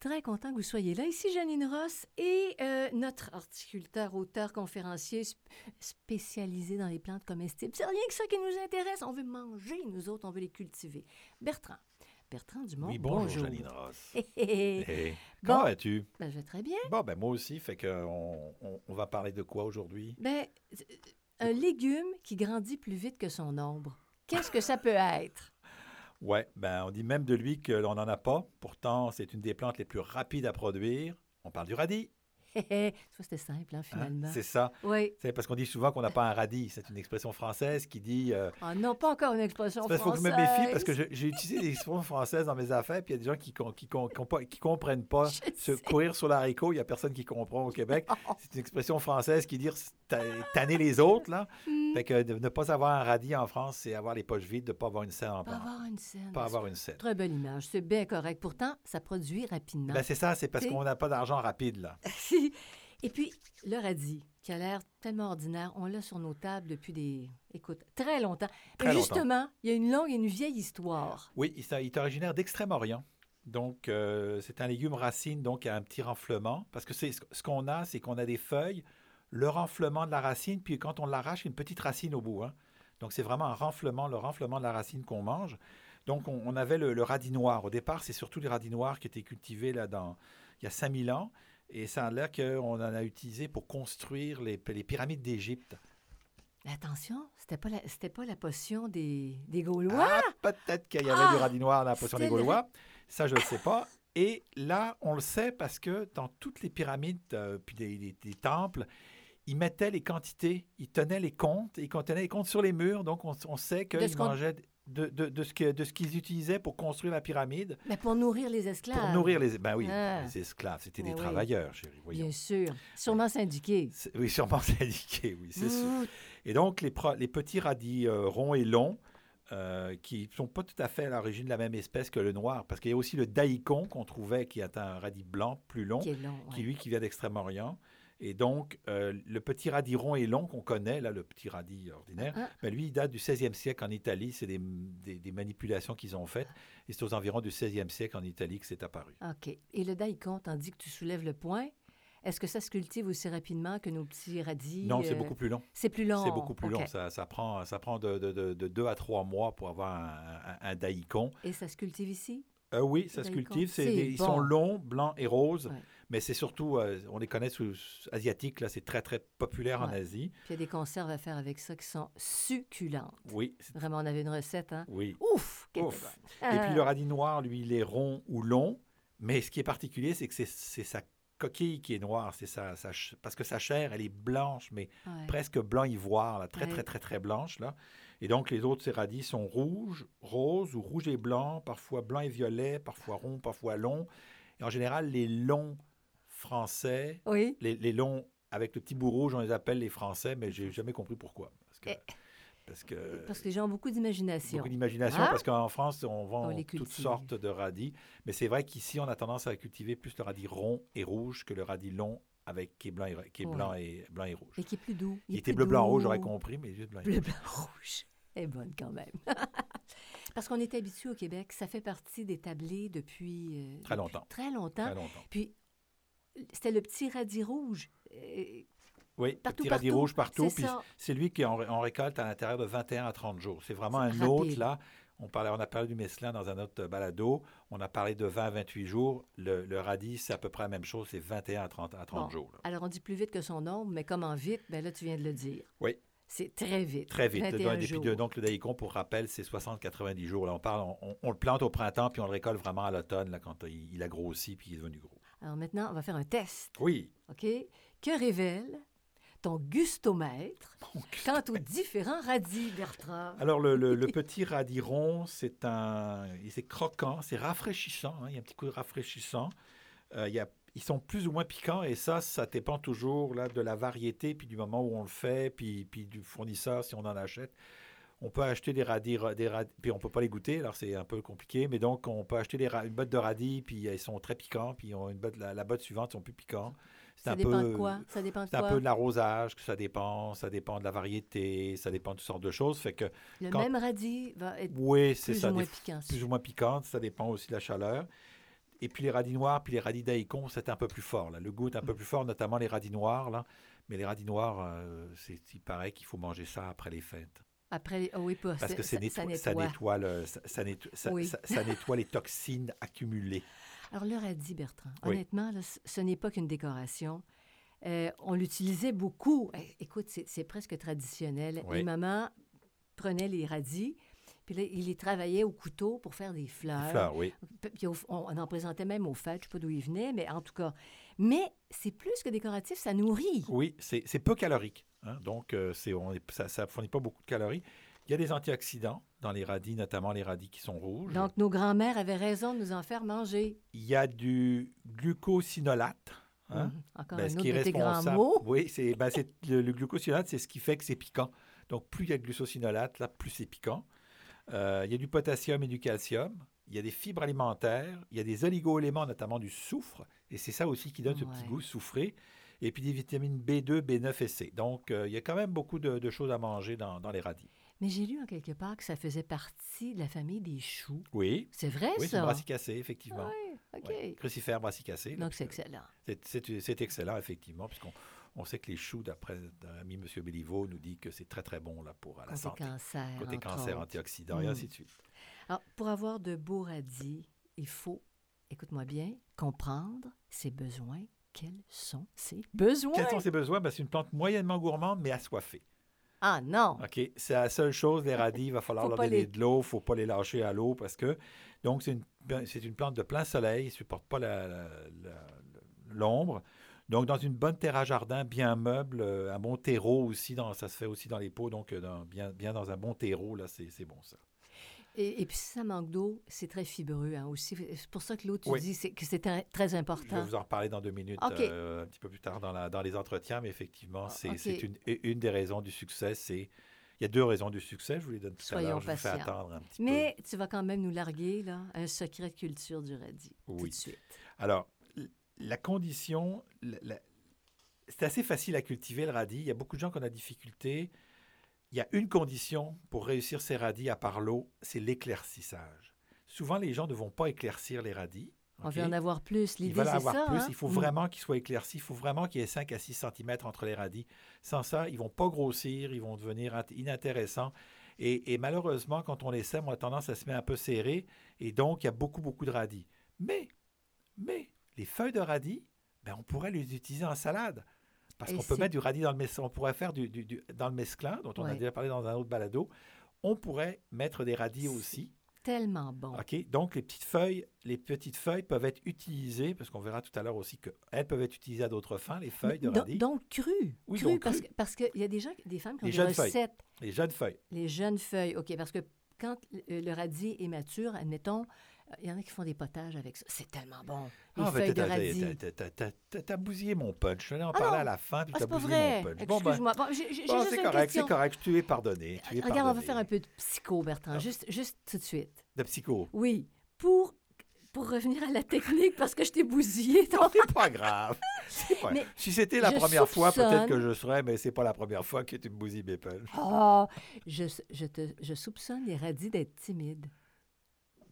Très content que vous soyez là. Ici Janine Ross et euh, notre horticulteur, auteur, conférencier sp- spécialisé dans les plantes comestibles. C'est rien que ça qui nous intéresse. On veut manger, nous autres, on veut les cultiver. Bertrand. Bertrand Dumont. Oui, bonjour, Janine Ross. Hé, hé, hé. Hey, Bon. Comment vas-tu? Ben, je vais très bien. Bon, ben moi aussi, fait que on, on- va parler de quoi aujourd'hui? Ben, un légume qui grandit plus vite que son ombre. Qu'est-ce que ça peut être? Ouais, ben on dit même de lui que l'on n'en a pas. Pourtant, c'est une des plantes les plus rapides à produire. On parle du radis. Hé, hé. Ça, c'était simple, hein, hein? finalement. C'est ça. oui. C'est parce qu'on dit souvent qu'on n'a pas un radis. C'est une expression française qui dit. euh, Ah non, pas encore une expression parce qu'il faut que française. je me méfie parce que j'ai utilisé des expressions françaises dans mes affaires, puis il y a des gens qui ne qui, qui qui comprennent pas. Je Se sais. courir sur l'haricot, il n'y a personne qui comprend au Québec. Oh. C'est une expression française qui dit tanner les autres. Là. Hmm. Fait que de ne pas avoir un radis en France, c'est avoir les poches vides, de ne pas avoir une scène en Pas avoir une scène. Pas avoir une scène. Très belle image. C'est bien correct. Pourtant, ça produit rapidement. Ben, c'est ça, c'est parce qu'on n'a pas d'argent rapide. là. Et puis, le radis, qui a l'air tellement ordinaire, on l'a sur nos tables depuis des... Écoute, très longtemps. Très longtemps. justement, il y a une longue et une vieille histoire. Oui, il, il est originaire d'Extrême-Orient. Donc, euh, c'est un légume racine, donc à un petit renflement. Parce que c'est ce qu'on a, c'est qu'on a des feuilles, le renflement de la racine, puis quand on l'arrache, une petite racine au bout. hein. Donc, c'est vraiment un renflement, le renflement de la racine qu'on mange. Donc, on, on avait le, le radis noir. Au départ, c'est surtout les radis noirs qui étaient cultivés là, dans, il y a 5000 ans. Et ça a l'air qu'on en a utilisé pour construire les, les pyramides d'Égypte. Attention, c'était pas la, c'était pas la potion des, des Gaulois? Ah, peut-être qu'il y avait Ah! du radis noir dans la potion des le- Gaulois. Ça, je ne le sais pas. Et là, on le sait parce que dans toutes les pyramides, euh, puis des, des- des temples, ils mettaient les quantités, ils tenaient les comptes, ils tenaient les comptes sur les murs. Donc, on, on sait qu'ils mangeaient de, de- de ce que- de ce qu'ils utilisaient pour construire la pyramide, Mais pour nourrir les esclaves. pour nourrir les... Ben oui, Ah. les esclaves, c'était des oui. travailleurs, chérie. voyons. Bien sûr. Sûrement syndiqués. C'est- Oui, sûrement syndiqués, oui, c'est sûr. Et donc, les, pro- les petits radis euh, ronds et longs, euh, qui ne sont pas tout à fait à l'origine de la même espèce que le noir, parce qu'il y a aussi le daikon qu'on trouvait, qui est un radis blanc plus long, Qui lui, qui vient d'Extrême-Orient. Et donc, euh, le petit radis rond et long qu'on connaît, là, le petit radis ordinaire, Ah, ben, lui, il date du 16e siècle en Italie. C'est des, des- des manipulations qu'ils ont faites. Et c'est aux environs du 16e siècle en Italie que c'est apparu. OK. Et le daikon, tandis que tu soulèves le point, est-ce que ça se cultive aussi rapidement que nos petits radis? Non, c'est euh, beaucoup plus long. C'est plus long. C'est beaucoup plus long. Ça, ça prend, ça prend de, de, de, de deux à trois mois pour avoir un, un, un daikon. Et ça se cultive ici? Euh, oui, ça se cultive. Des- Ils sont longs, blancs et roses. Ouais. Mais c'est surtout, euh, on les connaît sous asiatiques, là, c'est très, très populaire en. Asie. Puis il y a des conserves à faire avec ça qui sont succulentes. Oui, Vraiment, on avait une recette, hein? oui. Ouf! Ouf. Et puis Euh, le radis noir, lui, il est rond ou long. Mais ce qui est particulier, c'est que c'est- c'est sa coquille qui est noire. C'est ch- parce que sa chair, elle est blanche, mais ouais. presque blanc ivoire, là, très, Ouais. très, très, très blanche. Là. Et donc, les autres ces radis sont rouges, roses ou rouge et blanc, parfois blanc et violet, parfois rond, parfois long. Et en général, les longs français, Oui. les, les longs avec le petit bout rouge, on les appelle les français, mais j'ai jamais compris pourquoi. Parce que, Eh. parce que Parce que les gens ont beaucoup d'imagination. beaucoup d'imagination, Ah! parce qu'en France, on vend On toutes sortes de radis. Mais c'est vrai qu'ici, on a tendance à cultiver plus le radis rond et rouge que le radis long avec qui est blanc et, qui est Ouais. blanc et, blanc et rouge. Et qui est plus doux. Il était bleu, blanc, rouge, j'aurais compris, mais juste blanc et Bleu, rouge. blanc, rouge. Est bonne quand même. Parce qu'on est habitué au Québec, ça fait partie des tablés depuis euh, Très depuis longtemps. Très longtemps. Très longtemps. Puis c'était le petit radis rouge. Euh, Oui, Partout, petit radis partout. rouge partout. C'est Puis ça. c'est lui qui en récolte à l'intérieur de 21 à 30 jours. C'est vraiment un autre, là. On, parlait, on a parlé du mesclin dans un autre balado. On a parlé de 20 à 28 jours. Le, le radis, c'est à peu près la même chose. C'est 21 à 30, à 30 Bon. jours. là. Alors on dit plus vite que son ombre, mais comment vite? Ben là, tu viens de le dire. Oui. C'est très vite. Très vite. 21 Et puis, jours. de- donc, le daikon, pour rappel, c'est 60-90 jours. Là, on, parle, on, on- on le plante au printemps, puis on le récolte vraiment à l'automne, quand il, il a grossi, puis il est devenu gros. Alors maintenant, on va faire un test. Oui. OK? Que révèle ton gustomètre quant aux différents radis, Bertrand? Alors, le, le- le petit radis rond, c'est un, c'est croquant, c'est rafraîchissant. hein, il y a un petit coup de rafraîchissant. Euh, il y a- ils sont plus ou moins piquants et ça, ça dépend toujours là, de la variété, puis du moment où on le fait, puis, puis du fournisseur si on en achète. On peut acheter des radis, ra- des radis puis on peut pas les goûter, alors c'est un peu compliqué, mais donc on peut acheter des une botte de radis, puis ils sont très piquants, puis on- une botte, la, la botte suivante, ils sont plus piquants. Ça un dépend peu, de quoi? Ça dépend de C'est un quoi? peu de l'arrosage que ça dépend, ça dépend de la variété, ça dépend de toutes sortes de choses. Fait que Le quand- même radis va être oui, plus ça. ou moins des- piquant. plus ou moins piquante, ça dépend aussi de la chaleur. Et puis les radis noirs, puis les radis daikon, c'est un peu plus fort. Là. Le goût est un peu plus fort, notamment les radis noirs. Là. Mais les radis noirs, euh, il paraît qu'il faut manger ça après les fêtes. Après, oh oui, pas, Parce que ça, netto- nettoie. le- ça, nettoie, ça- Oui. ça- ça nettoie les toxines accumulées. Alors, le radis, Bertrand, Oui. honnêtement, là, ce n'est pas qu'une décoration. Euh, on l'utilisait beaucoup. Eh, Écoute, c'est presque traditionnel. Oui. Les mamans prenaient les radis, puis là, ils les travaillaient au couteau pour faire des fleurs. Les fleurs, oui. Puis on, on en présentait même aux fêtes, je ne sais pas d'où ils venaient, mais en tout cas. Mais c'est plus que décoratif, ça nourrit. Oui, c'est peu calorique. Hein. Donc, euh, c'est- on est- ça ne fournit pas beaucoup de calories. Il y a des antioxydants dans les radis, notamment les radis qui sont rouges. Donc, nos grands-mères avaient raison de nous en faire manger. Il y a du glucosinolate. hein. Mhm. Encore Ben, un ce autre qui est responsable. mots. Oui, c'est ben, c'est- le, le glucosinolate, c'est ce qui fait que c'est piquant. Donc, plus il y a de glucosinolate, là, plus c'est piquant. Euh, il y a du potassium et du calcium. Il y a des fibres alimentaires. Il y a des oligo-éléments, notamment du soufre. Et c'est ça aussi qui donne ce petit goût soufré. Et puis des vitamines B2, B9 et C. Donc, euh, il y a quand même beaucoup de, de choses à manger dans, dans les radis. Mais j'ai lu en quelque part que ça faisait partie de la famille des choux. Oui, C'est vrai, oui c'est ça? une brassicacée, effectivement. Oui, OK. Ouais. Crucifère brassicacée. Donc, c'est excellent. C'est- excellent, effectivement, puisqu'on on sait que les choux, d'après notre ami M. Béliveau, nous dit que c'est très, très bon là, pour euh, la Côté santé. cancer. Côté cancer, autres. antioxydants et Mm. ainsi de suite. Alors, pour avoir de beaux radis, il faut, écoute-moi bien, comprendre ses besoins. Quels sont ses besoins? Quels sont ses besoins? Ben, c'est une plante moyennement gourmande, mais assoiffée. Ah non! OK? C'est la seule chose, les radis, il va falloir leur donner les- de l'eau, il ne faut pas les lâcher à l'eau parce que. Donc, c'est une, c'est une plante de plein soleil, il ne supporte pas la- la- la- l'ombre. Donc, dans une bonne terre à jardin, bien meuble, euh, un bon terreau aussi, dans, ça se fait aussi dans les pots, donc euh, dans- bien, bien dans un bon terreau, là, c'est c'est bon ça. Et, et puis, si ça manque d'eau, c'est très fibreux hein, aussi. C'est pour ça que l'eau, tu Oui. dis que c'est très, très Je vais important. vous en reparler dans deux minutes, euh, un petit peu plus tard dans, la- dans les entretiens, mais effectivement, Ah, c'est une, une des raisons du succès. C'est il y a deux raisons du succès. Je vous les donne tout Soyons à l'heure. Je vous fais attendre un petit Mais tu vas quand même nous larguer là, un secret de culture du radis tout Oui. de suite. Alors, la condition, la- c'est assez facile à cultiver le radis. Il y a beaucoup de gens qui ont la difficulté. Il y a une condition pour réussir ces radis à part l'eau, c'est l'éclaircissage. Souvent, les gens ne vont pas éclaircir les radis. On veut en avoir plus. L'idée, c'est avoir ça. plus. hein? Il faut Mm. vraiment qu'ils soient éclaircis. Il faut vraiment qu'il y ait 5 à 6 cm entre les radis. Sans ça, ils vont pas grossir. Ils vont devenir int- inintéressants. Et, et malheureusement, quand on les sème, on a tendance à se mettre un peu serré. Et donc, il y a beaucoup, beaucoup de radis. Mais, mais, les feuilles de radis, ben, on pourrait les utiliser en salade. Parce qu'on peut mettre du radis dans le mesclin. On pourrait faire du, du- du- dans le mesclin, dont on a déjà parlé dans un autre balado. On pourrait mettre des radis aussi. Tellement bon. OK? Donc, les petites feuilles, les petites feuilles peuvent être utilisées, parce qu'on verra tout à l'heure aussi qu'elles peuvent être utilisées à d'autres fins, les feuilles de radis. Donc, cru. Oui, cru, donc parce, cru. que- parce qu'il y a des gens, des femmes qui ont Les des jeunes feuilles. recettes. Les jeunes feuilles. Les jeunes feuilles, OK, parce que quand le, radis est mature, admettons, il y en a qui font des potages avec ça. C'est tellement bon. Les Ah, feuilles de t'as- radis. bousillé mon punch. Je en Ah parler à la fin, puis Ah, t'as bousillé vrai. mon punch. Bon, ben, Excuse-moi. Bon, c'est correct, c'est correct. Tu es pardonné. Tu es Regarde, on va faire un peu de psycho, Bertrand, Ah. juste, juste tout de suite. De psycho. Oui, pour, pour revenir à la technique, parce que je t'ai bousillé. ton- Non, c'est pas grave. Pas- Mais Si c'était la première fois, peut-être que je serais, mais c'est pas la première fois que tu me bousilles mes punchs. Ah, je, je, te, je soupçonne les radis d'être timides.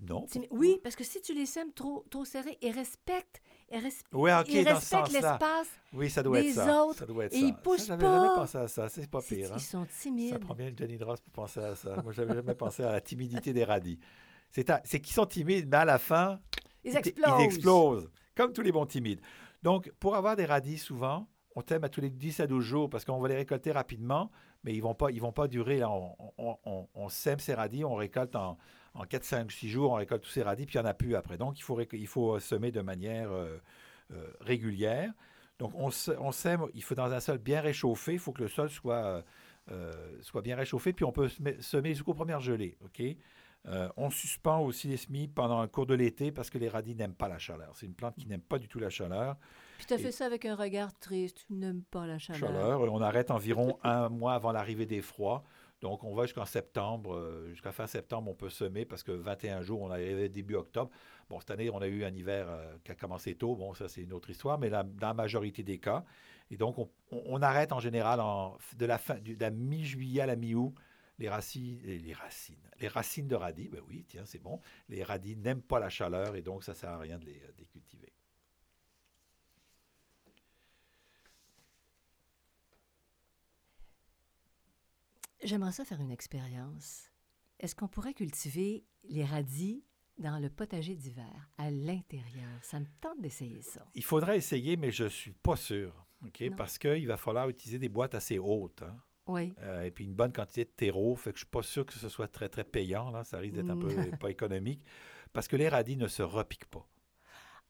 Non. Oui, parce que si tu les sèmes trop, trop serrés, ils respectent, ils Oui, respectent l'espace. Oui, ça doit des être ça. autres, ça doit être et ça. ils poussent Ça, J'avais jamais pas. pensé à ça. C'est pas pire. hein. Ils sont Ça timides. prend bien Jenny Dross pour penser à ça. Moi, j'avais jamais pensé à la timidité des radis. C'est à- qu'ils sont timides, mais à la fin, Ils ils- explosent. ils explosent, comme tous les bons timides. Donc, pour avoir des radis, souvent, on t'aime à tous les 10 à 12 jours parce qu'on va les récolter rapidement, mais ils ne vont, pas- ils vont pas durer. Là. On, on- on- on sème ces radis, on récolte en, en 4, 5, 6 jours, on récolte tous ces radis, puis il n'y en a plus après. Donc, il faut, réc- il faut euh, semer de manière euh, euh, régulière. Donc, on, sème, il faut dans un sol bien réchauffé, il faut que le sol soit, euh, soit bien réchauffé, puis on peut semer, jusqu'aux premières gelées. OK? Euh, on suspend aussi les semis pendant le cours de l'été parce que les radis n'aiment pas la chaleur. C'est une plante qui n'aime pas du tout la chaleur. Puis tu as Et- fait ça avec un regard triste. Tu n'aimes pas la chaleur. Chaleur. On arrête environ un mois avant l'arrivée des froids. Donc, on va jusqu'en septembre. euh, Jusqu'à fin septembre, on peut semer parce que 21 jours, on arrivait début octobre. Bon, cette année, on a eu un hiver euh, qui a commencé tôt. Bon, ça, c'est une autre histoire, mais dans la majorité des cas. Et donc, on, arrête en général de la, fin, de la mi-juillet à la mi-août les racines, les racines, les racines de radis, ben oui, tiens, c'est bon. Les radis n'aiment pas la chaleur et donc ça sert à rien de les, de les cultiver. J'aimerais ça faire une expérience. Est-ce qu'on pourrait cultiver les radis dans le potager d'hiver, à l'intérieur? Ça me tente d'essayer ça. Il faudrait essayer, mais je ne suis pas sûr. OK? Non. Parce qu'il va falloir utiliser des boîtes assez hautes. hein. Oui. Euh, et puis une bonne quantité de terreau. Fait que je ne suis pas sûr que ce soit très, très payant. Là. Ça risque d'être un peu Mm. pas économique. Parce que les radis ne se repiquent pas.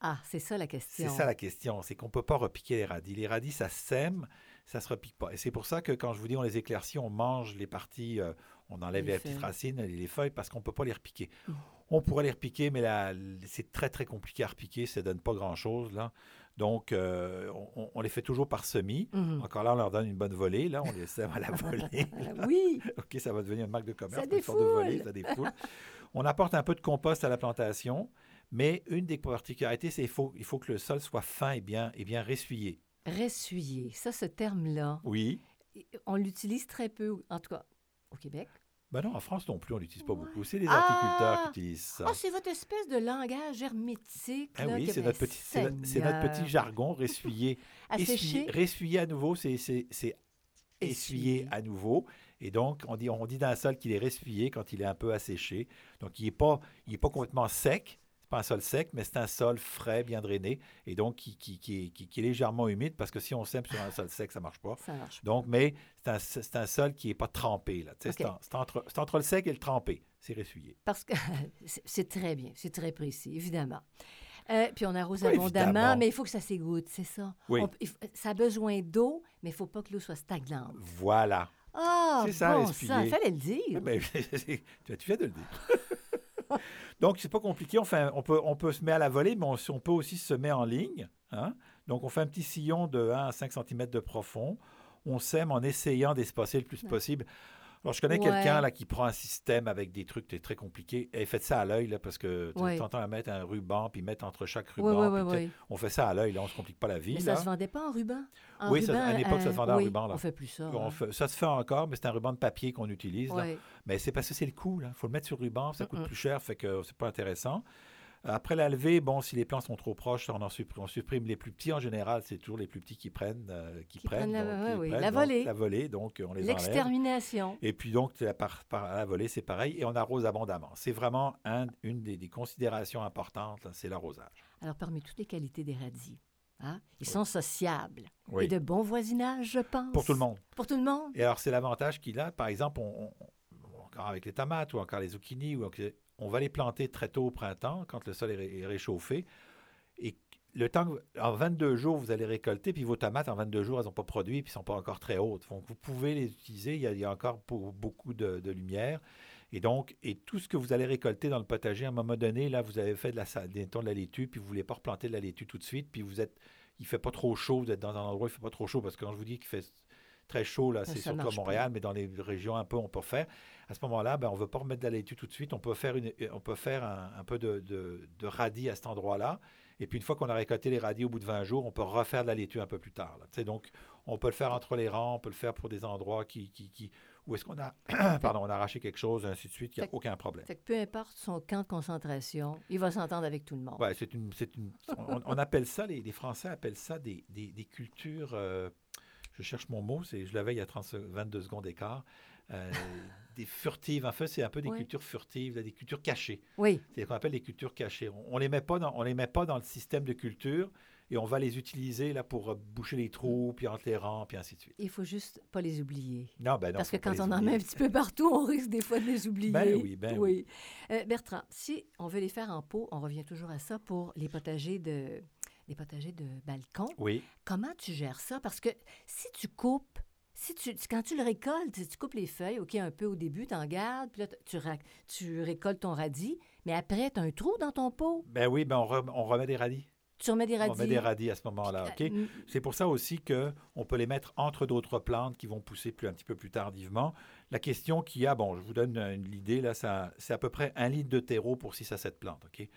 Ah, c'est ça la question. C'est ça la question. C'est qu'on ne peut pas repiquer les radis. Les radis, ça sème, ça ne se repique pas. Et c'est pour ça que quand je vous dis on les éclaircit, on mange les parties, euh, on enlève Les les, petites racines, les feuilles, parce qu'on ne peut pas les repiquer. Mm. On pourrait les repiquer, mais là, c'est très, très compliqué à repiquer. Ça ne donne pas grand-chose. là. Donc, euh, on, on les fait toujours par semis. Mhm. Encore là, on leur donne une bonne volée. Là, on les sème à la volée. Oui, OK, ça va devenir une marque de commerce. Ça de volée, défoule. On apporte un peu de compost à la plantation, mais une des particularités, c'est qu'il faut, il faut que le sol soit fin et bien, et bien ressuyé. Ressuyer. Ça, ce terme-là, Oui. on l'utilise très peu, en tout cas au Québec. Ben non, en France non plus, on l'utilise pas Ouais. beaucoup. C'est les Ah! horticulteurs qui utilisent ça. Ah, c'est votre espèce de langage hermétique. Ah là, oui, c'est ben, notre, petit, c'est notre- petit jargon, ressuyer. À Essuyer, ressuyer à nouveau, c'est essuyer à nouveau. Et donc, on dit, on dit dans un sol qu'il est ressuyé quand il est un peu asséché. Donc, il n'est pas, il est pas complètement sec. Pas un sol sec, mais c'est un sol frais, bien drainé. Et donc, qui, qui, qui est, qui- qui est légèrement humide parce que si on sème sur un sol sec, ça ne marche pas. Ça marche. Donc, mais c'est un, sol qui n'est pas trempé. Là. Tu sais, OK. C'est en- c'est entre, le sec et le trempé. C'est ressuyé. Parce que c'est très bien, c'est très précis, évidemment. Euh, puis on arrose Oui, abondamment, mais il faut que ça s'égoutte, c'est ça. Oui. On- ça a besoin d'eau, mais il ne faut pas que l'eau soit stagnante. Voilà. Ah, C'est ça, bon sang, fallait le dire. Ben, tu tu viens de le dire. Donc, c'est pas compliqué. On, fait un- on, peut, on peut se mettre à la volée, mais on, on peut aussi se mettre en ligne. hein. Donc, on fait un petit sillon de 1 à 5 cm de profond. On sème en essayant d'espacer le plus Ouais. Alors, je connais Ouais. quelqu'un là qui prend un système avec des trucs très compliqués. Et faites ça à l'œil, là, parce que tu Ouais. entends à mettre un ruban, puis mettre entre chaque ruban. puis. On fait ça à l'œil, là, on se complique pas la vie. Mais là. ça se vendait pas en ruban? En Oui, ça- ruban, à l'époque, ça se euh, vendait en ruban, là. On fait plus ça. On hein. fait- ça se fait encore, mais c'est un ruban de papier qu'on utilise. là. Mais c'est parce que c'est le coût. Il faut le mettre sur le ruban, ça coûte plus cher, fait que c'est pas intéressant. Après la levée, bon, si les plants sont trop proches, on, en supprime, on supprime les plus petits. En général, c'est toujours les plus petits qui prennent, euh, qui, Qui prennent la- donc, qui oui, prennent, la donc, volée. la volée, donc on les. L'extermination. Et puis donc, la- par, par- à la volée, c'est pareil, et on arrose abondamment. C'est vraiment un- une des, des considérations importantes, c'est l'arrosage. Alors, parmi toutes les qualités des radis, hein, ils sont sociables Oui. et de bon voisinage, je pense. Pour tout le monde. Pour tout le monde. Et alors, c'est l'avantage qu'il a. Par exemple, on, avec les tomates ou encore les zucchinis, on va les planter très tôt au printemps, quand le sol est, ré- est réchauffé. Et le temps, en 22 jours, vous allez récolter, puis vos tomates, en 22 jours, elles n'ont pas produit, puis ne sont pas encore très hautes. Donc, vous pouvez les utiliser. Il y a, encore beaucoup de, lumière. Et donc, et tout ce que vous allez récolter dans le potager, à un moment donné, là, vous avez fait de la, de la laitue, puis vous ne voulez pas replanter de la laitue tout de suite, puis vous êtes, il ne fait pas trop chaud, vous êtes dans un endroit où il ne fait pas trop chaud, parce que quand je vous dis qu'il fait très chaud, là, c'est surtout à. Montréal, mais dans les régions un peu, on peut faire. À ce moment-là, ben, on ne veut pas remettre de la laitue tout de suite, on peut faire, une, on peut faire un, un peu de, de, de radis à cet endroit-là. Et puis, une fois qu'on a récolté les radis au bout de 20 jours, on peut refaire de la laitue un peu plus tard. là. Donc, on peut le faire entre les rangs, on peut le faire pour des endroits qui, qui, qui- où est-ce qu'on a, pardon, on a arraché quelque chose, ainsi de suite, il n'y a aucun problème. Que peu importe son camp de concentration, il va s'entendre avec tout le monde. Ouais, c'est une, c'est une, on, on appelle ça, les, les Français appellent ça des, des, des cultures. euh, je cherche mon mot, c'est, je l'avais il y a 30, se- 22 secondes d'écart. euh, des furtives. En fait, c'est un peu des cultures furtives, des cultures cachées. Oui, C'est ce qu'on appelle les cultures cachées. On, on les met pas dans, on les met pas dans le système de culture et on va les utiliser là pour euh, boucher les trous, puis entre les rangs, puis ainsi de suite. il faut juste pas les oublier. Non, ben non. Parce que quand on en met un petit peu partout, on risque des fois de les oublier. Ben oui, ben oui. Euh, Bertrand, si on veut les faire en pot, on revient toujours à ça pour les potagers de, les potagers de balcon. Oui. Comment tu gères ça? Parce que si tu coupes, si tu, quand tu le récoltes, si tu coupes les feuilles, OK, un peu au début, tu en gardes, puis là, tu, récoltes ton radis, mais après, tu as un trou dans ton pot. Ben oui, ben on, rem- on remet des radis. Tu remets des radis. On met des radis à ce moment-là, OK? Euh, C'est pour ça aussi qu'on peut les mettre entre d'autres plantes qui vont pousser plus, un petit peu plus tardivement. La question qu'il y a, bon, je vous donne l'idée, là, ça- c'est à peu près un litre de terreau pour 6 à 7 plantes, OK?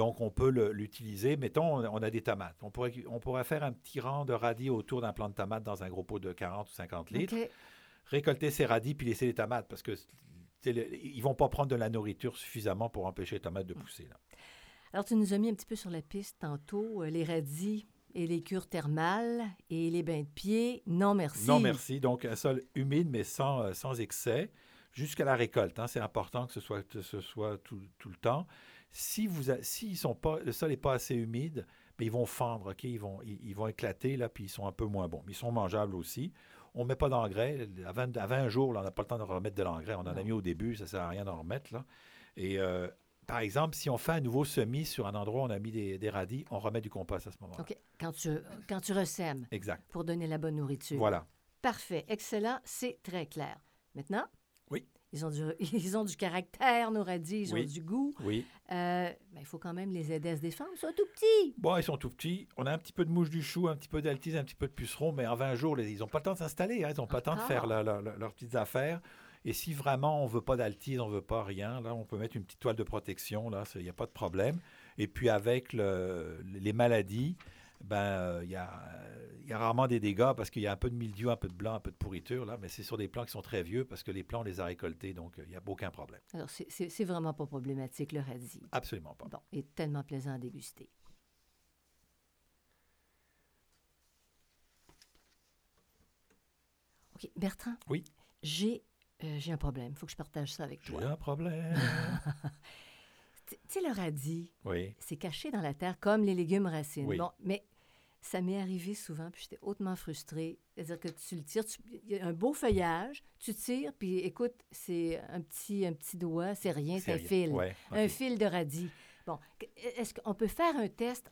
Donc, on peut le- l'utiliser. Mettons, on, a des tomates. On pourrait, on pourrait faire un petit rang de radis autour d'un plant de tomate dans un gros pot de 40 ou 50 litres. Récolter ces radis puis laisser les tomates parce que ils ne vont pas prendre de la nourriture suffisamment pour empêcher les tomates de pousser. Là. Alors, tu nous as mis un petit peu sur la piste tantôt, les radis et les cures thermales et les bains de pied. Non, merci. Non, merci. Donc, un sol humide, mais sans, sans excès, jusqu'à la récolte. Hein. C'est important que ce soit, ce soit tout, tout le temps. Si, vous si sont pas, le sol n'est pas assez humide, mais ils vont fendre, OK? Ils vont, ils, vont éclater, là, puis ils sont un peu moins bons. Mais ils sont mangeables aussi. On ne met pas d'engrais. À 20, à 20 jours, là, on n'a pas le temps de remettre de l'engrais. On en a mis au début, ça ne sert à rien d'en remettre. Là. Et euh, par exemple, si on fait un nouveau semis sur un endroit où on a mis des, radis, on remet du compost à ce moment-là. OK. Quand tu, quand tu ressèmes. Exact. Pour donner la bonne nourriture. Voilà. Parfait. Excellent. C'est très clair. Maintenant? Ils ont du, ils ont du caractère, radis, ils ont du goût. Oui. Euh, il faut quand même les aider à se défendre. Ils sont tout petits. Bon, ils sont tout petits. On a un petit peu de mouche du chou, un petit peu d'altise, un petit peu de puceron, mais en 20 jours, ils n'ont pas le temps de s'installer. Hein. Ils n'ont pas le temps de faire leurs petites affaires. Et si vraiment on ne veut pas d'altise, on ne veut pas rien, là, on peut mettre une petite toile de protection, là, il n'y a pas de problème. Et puis avec les maladies, ben, il y, a, y, a, rarement des dégâts parce qu'il y a un peu de mildiou, un peu de blanc, un peu de pourriture, là, mais c'est sur des plants qui sont très vieux parce que les plants, on les a récoltés, donc il n'y a aucun problème. Alors, c'est vraiment pas problématique, le radis. Absolument pas. Bon, et tellement plaisant à déguster. OK, Bertrand? Oui? J'ai euh, un problème. Il faut que je partage ça avec toi. J'ai un problème. tu sais, le radis, oui. c'est caché dans la terre comme les légumes racines. Oui. Bon, mais ça m'est arrivé souvent, puis j'étais hautement frustrée. C'est-à-dire que tu le tires, il y a un beau feuillage, tu tires, puis écoute, c'est un petit, un petit doigt, c'est rien, c'est un fil. Un fil de radis. Bon, est-ce qu'on peut faire un test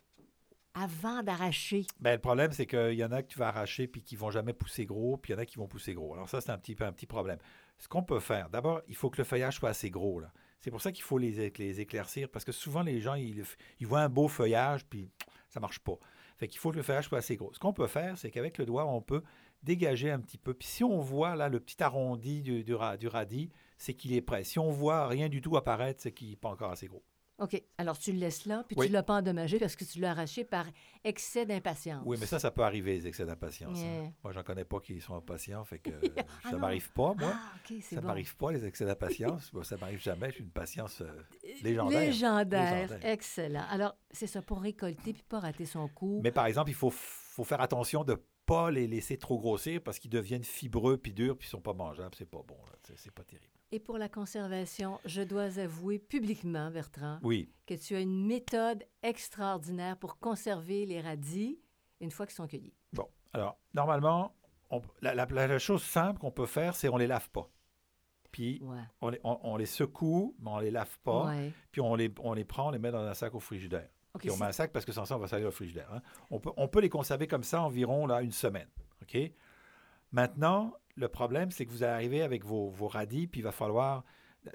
avant d'arracher? Bien, le problème, c'est qu'il y en a que tu vas arracher puis qui vont jamais pousser gros, puis il y en a qui vont pousser gros. Alors ça, c'est un petit, un petit problème. Ce qu'on peut faire, d'abord, il faut que le feuillage soit assez gros. Là. C'est pour ça qu'il faut les, les, éclaircir, parce que souvent, les gens, ils, ils voient un beau feuillage, puis ça marche pas. Fait qu'il faut que le feuillage soit assez gros. Ce qu'on peut faire, c'est qu'avec le doigt, on peut dégager un petit peu. Puis si on voit là le petit arrondi du radis, c'est qu'il est prêt. Si on voit rien du tout apparaître, c'est qu'il n'est pas encore assez gros. OK. Alors, tu le laisses là, puis tu ne l'as pas endommagé parce que tu l'as arraché par excès d'impatience. Oui, mais ça, ça peut arriver, les excès d'impatience. Hein. Moi, j'en connais pas qui sont impatients, fait que ah ça ne m'arrive pas, moi. Ah, ça bon. m'arrive pas, les excès d'impatience. Ça ça m'arrive jamais. J'ai une patience euh, légendaire. légendaire. Excellent. Alors, c'est ça, pour récolter puis pas rater son coup. Mais par exemple, il faut, faut faire attention de pas les laisser trop grossir parce qu'ils deviennent fibreux puis durs puis ils sont pas mangeables. C'est pas bon. C'est pas terrible. Et pour la conservation, je dois avouer publiquement, Bertrand, oui. que tu as une méthode extraordinaire pour conserver les radis une fois qu'ils sont cueillis. Bon, alors, normalement, la, chose simple qu'on peut faire, c'est on les lave pas. Puis on, les, on, les, secoue, mais on les lave pas. Puis on les, on les prend, on les met dans un sac au frigidaire. puis on met un sac parce que sans ça, on va salir au frigidaire. Hein. On, peut, on peut les conserver comme ça environ là, une semaine. OK? Maintenant, le problème, c'est que vous arrivez avec vos, radis, puis il va falloir.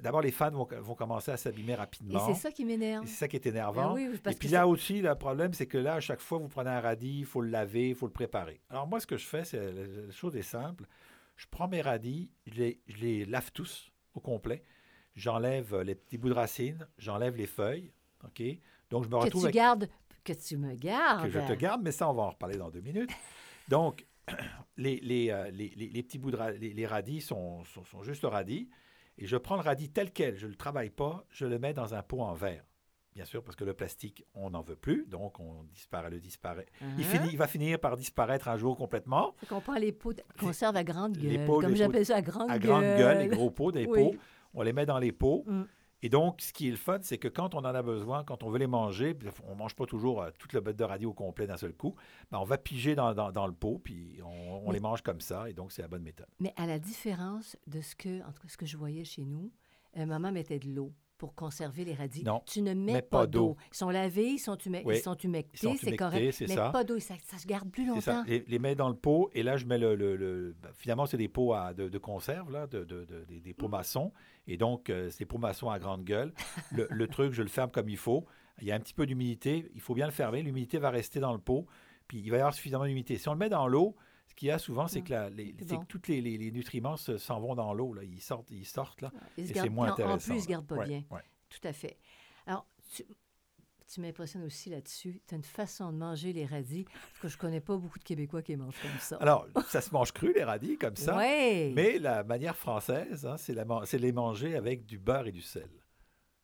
D'abord, les fans vont, commencer à s'abîmer rapidement. Et c'est ça qui m'énerve. C'est ça qui est énervant. Ben et puis là aussi, le problème, c'est que là, à chaque fois, vous prenez un radis, il faut le laver, il faut le préparer. Alors moi, ce que je fais, c'est la chose est simple. Je prends mes radis, je les, je les lave tous au complet. J'enlève les petits bouts de racines, j'enlève les feuilles. OK? Donc, je me retrouve. Que tu gardes, que tu me gardes. Que je te garde, mais ça, on va en reparler dans deux minutes. Donc, les, euh, les, les, les, petits bouts de les, radis sont, sont, juste radis. Et je prends le radis tel quel, je ne le travaille pas, je le mets dans un pot en verre. Bien sûr, parce que le plastique, on n'en veut plus, donc on disparaît, le disparaît. il, uh-huh. finit, il va finir par disparaître un jour complètement. C'est qu'on prend les pots de conserve à grande gueule, comme j'appelle ça, à grande gueule. À grande gueule, les gros pots, des pots. On les met dans les pots. Mm. Et donc, ce qui est le fun, c'est que quand on en a besoin, quand on veut les manger, on ne mange pas toujours euh, toute le bête de radis au complet d'un seul coup, ben, on va piger dans, le pot, puis on, les mange comme ça, et donc c'est la bonne méthode. Mais à la différence de ce que, en tout cas, ce que je voyais chez nous, euh, maman mettait de l'eau pour conserver les radis. Non, tu ne mets, pas, d'eau. Ils sont lavés, ils sont, ils sont humectés, c'est correct. Mais ça. pas d'eau, ça, se garde plus longtemps. Ça. Les, les mets dans le pot, et là, je mets le... le, ben, finalement, c'est des pots à, de, conserve, là, de, des, pots mm. maçons. Et donc, euh, c'est pour maçon à grande gueule. Le, truc, je le ferme comme il faut. Il y a un petit peu d'humidité. Il faut bien le fermer. L'humidité va rester dans le pot. Puis, il va y avoir suffisamment d'humidité. Si on le met dans l'eau, ce qu'il y a souvent, c'est que, les, tous les, nutriments s'en vont dans l'eau. Ils sortent, ils sortent là. et c'est moins intéressant. En plus, ils ne se gardent pas bien. Tout à fait. Alors, tu, tu m'impressionnes aussi là-dessus. Tu as une façon de manger les radis, parce que je connais pas beaucoup de Québécois qui mangent comme ça. Alors, ça se mange cru, les radis, comme ça. Ouais. Mais la manière française, hein, c'est la c'est les manger avec du beurre et du sel.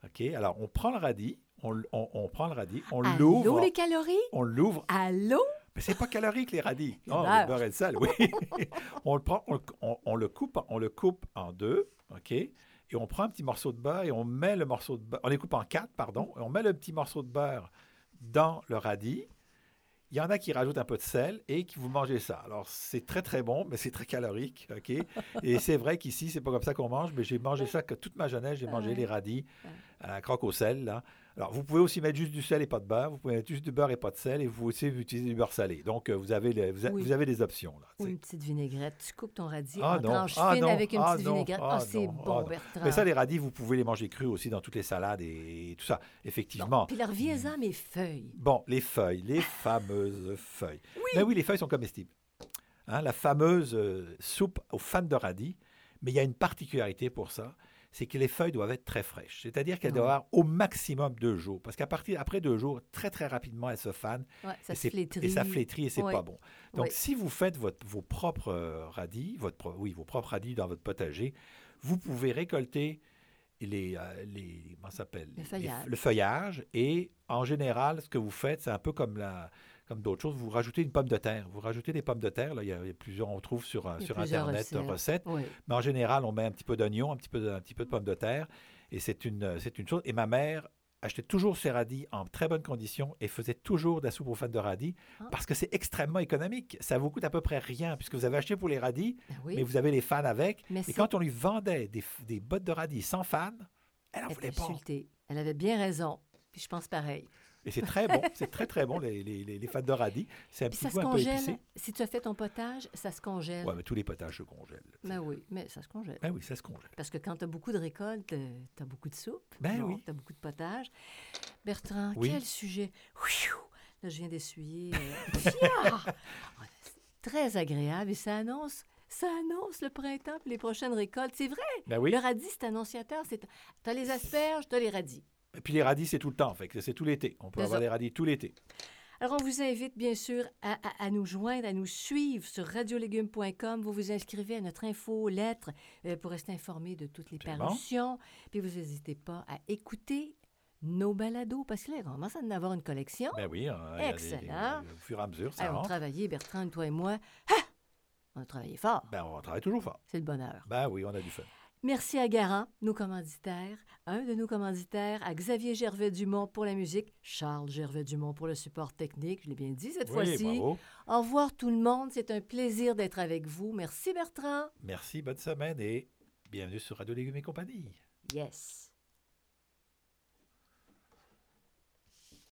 OK? Alors, on prend le radis, on, on- on prend le radis, on Allô, l'ouvre. les calories? On l'ouvre. Allô? Mais c'est pas calorique, les radis. Le Non, beurre. le beurre et le sel, oui. on le prend, on, le- on- on le coupe, on le coupe en deux, OK? Et on prend un petit morceau de beurre et on met le morceau de beurre, on les coupe en quatre, pardon, et on met le petit morceau de beurre dans le radis. Il y en a qui rajoutent un peu de sel et qui vous mangez ça. Alors, c'est très, très bon, mais c'est très calorique, OK? Et c'est vrai qu'ici, c'est pas comme ça qu'on mange, mais j'ai mangé ça que toute ma jeunesse, j'ai mangé les radis à la croque au sel, là. Alors, vous pouvez aussi mettre juste du sel et pas de beurre. Vous pouvez mettre juste du beurre et pas de sel. Et vous pouvez aussi utiliser du beurre salé. Donc, euh, vous avez, les- vous, a- Oui. vous avez des options, là. Ou une petite vinaigrette. Tu coupes ton radis Ah en non, tranches ah fines non, avec une ah petite non, vinaigrette. Ah, ah c'est bon. Bertrand. Mais ça, les radis, vous pouvez les manger crus aussi dans toutes les salades et, tout ça. Effectivement. Bon, Puis leur reviens-en mes feuilles. Bon, les feuilles, les fameuses feuilles. Mais oui, les feuilles sont comestibles. Hein, la fameuse euh, soupe aux fans de radis, mais il y a une particularité pour ça, c'est que les feuilles doivent être très fraîches. C'est-à-dire qu'elles Ouais. doivent avoir au maximum deux jours. Parce qu'à partir après deux jours, très très rapidement, elles se fanent Ouais, ça et, se flétrit. et ça flétrit et c'est Ouais. pas bon. Donc, si vous faites votre- vos propres euh, radis, votre, oui, vos propres radis dans votre potager, vous pouvez récolter les, euh, les comment s'appelle? Le le feuillage et en général, ce que vous faites, c'est un peu comme la comme d'autres choses, vous rajoutez une pomme de terre. Vous rajoutez des pommes de terre. Là, il, y a, il y a plusieurs, on trouve sur, sur Internet recettes. recettes. Oui. Mais en général, on met un petit peu d'oignon, un petit peu de, un petit peu de pommes de terre. Et c'est une, une chose. Et ma mère achetait toujours ses radis en très bonne condition et faisait toujours de la soupe aux fans de radis Ah. parce que c'est extrêmement économique. Ça vous coûte à peu près rien puisque vous avez acheté pour les radis, Ben oui. mais vous avez les fans avec. Mais Et quand on lui vendait des, des bottes de radis sans fans, elle n'en Elle voulait pas. Elle avait bien raison. Puis je pense pareil. Et c'est très bon, c'est très très bon les, les, de radis. C'est un Puis petit ça se peu congèle. épicé. Si tu as fait ton potage, ça se congèle. Ouais, mais tous les potages se congèlent. Ben oui, mais ça se congèle. Ben oui, ça se congèle. Parce que quand tu as beaucoup de récoltes, tu as beaucoup de soupe. Ben oui. Tu as beaucoup de potage. Bertrand, Oui. quel sujet. Là, je viens d'essuyer. euh, c'est Très agréable et ça annonce, ça annonce le printemps et les prochaines récoltes. C'est vrai. Ben oui. Le radis, c'est annonciateur. Tu as les asperges, tu as les radis. Et puis les radis, c'est tout le temps. Fait que c'est tout l'été. On peut avoir des radis tout l'été. Alors, on vous invite bien sûr à, à- à nous joindre, à nous suivre sur radiolégumes.com. Vous vous inscrivez à notre info lettre euh, pour rester informé de toutes les parutions. Puis vous n'hésitez pas à écouter nos balados parce que là, on commence à en avoir une collection. Ben oui, hein, des- Excellent. des- au fur et à mesure, ça Hey, on travaillé, Bertrand, toi et moi. Ah! On a travaillé fort. Ben, on travaille toujours fort. C'est le bonheur. Ben oui, on a du fun. Merci à Garant, nos commanditaires, un de nos commanditaires, à Xavier Gervais-Dumont pour la musique, Charles Gervais-Dumont pour le support technique, je l'ai bien dit cette Oui, fois-ci. Au revoir tout le monde, c'est un plaisir d'être avec vous. Merci Bertrand. Merci, bonne semaine et bienvenue sur Radio Légumes et compagnie. Yes.